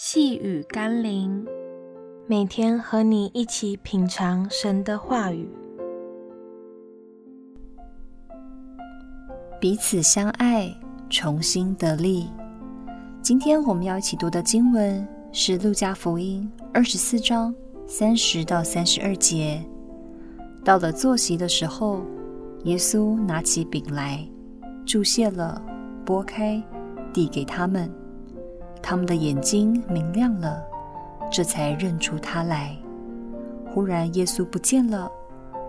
细雨甘霖，每天和你一起品尝神的话语，彼此相爱，重新得力。今天我们要一起读的经文是《路加福音》二十四章三十到三十二节。到了坐席的时候，耶稣拿起饼来，祝谢了，拨开，递给他们。他们的眼睛明亮了，这才认出他来。忽然，耶稣不见了。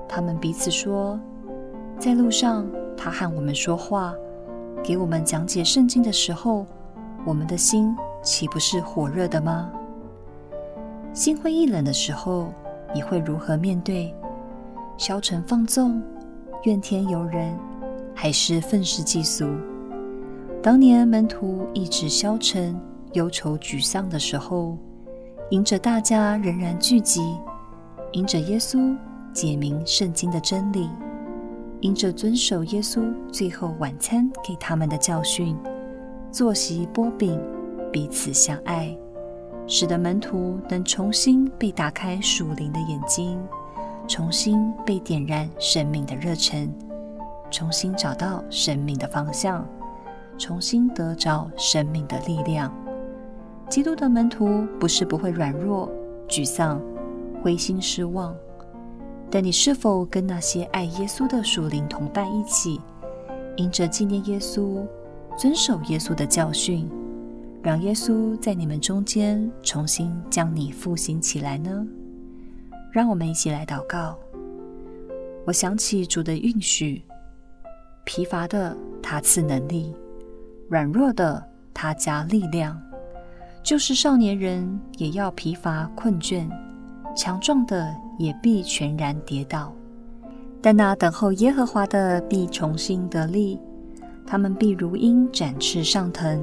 他们彼此说：“在路上，他和我们说话，给我们讲解圣经的时候，我们的心岂不是火热的吗？”心灰意冷的时候，你会如何面对？消沉放纵、怨天尤人，还是愤世嫉俗？当年门徒一直消沉。忧愁沮丧的时候，迎着大家仍然聚集，迎着耶稣解明圣经的真理，迎着遵守耶稣最后晚餐给他们的教训，坐席波饼，彼此相爱，使得门徒能重新被打开属灵的眼睛，重新被点燃生命的热忱，重新找到生命的方向，重新得着生命的力量。基督的门徒不是不会软弱、沮丧、灰心失望，但你是否跟那些爱耶稣的属灵同伴一起，因着纪念耶稣、遵守耶稣的教训，让耶稣在你们中间重新将你复兴起来呢？让我们一起来祷告。我想起主的应许：疲乏的他赐能力，软弱的他加力量。就是少年人也要疲乏困倦，强壮的也必全然跌倒。但那等候耶和华的必重新得力，他们必如鹰展翅上腾，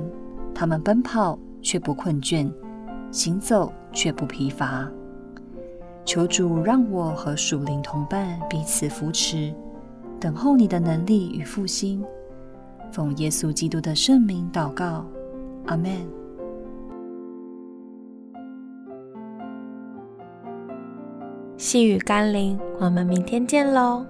他们奔跑却不困倦，行走却不疲乏。求主让我和属灵同伴彼此扶持，等候你的能力与复兴。奉耶稣基督的圣名祷告，阿门。细雨甘霖，我们明天见喽。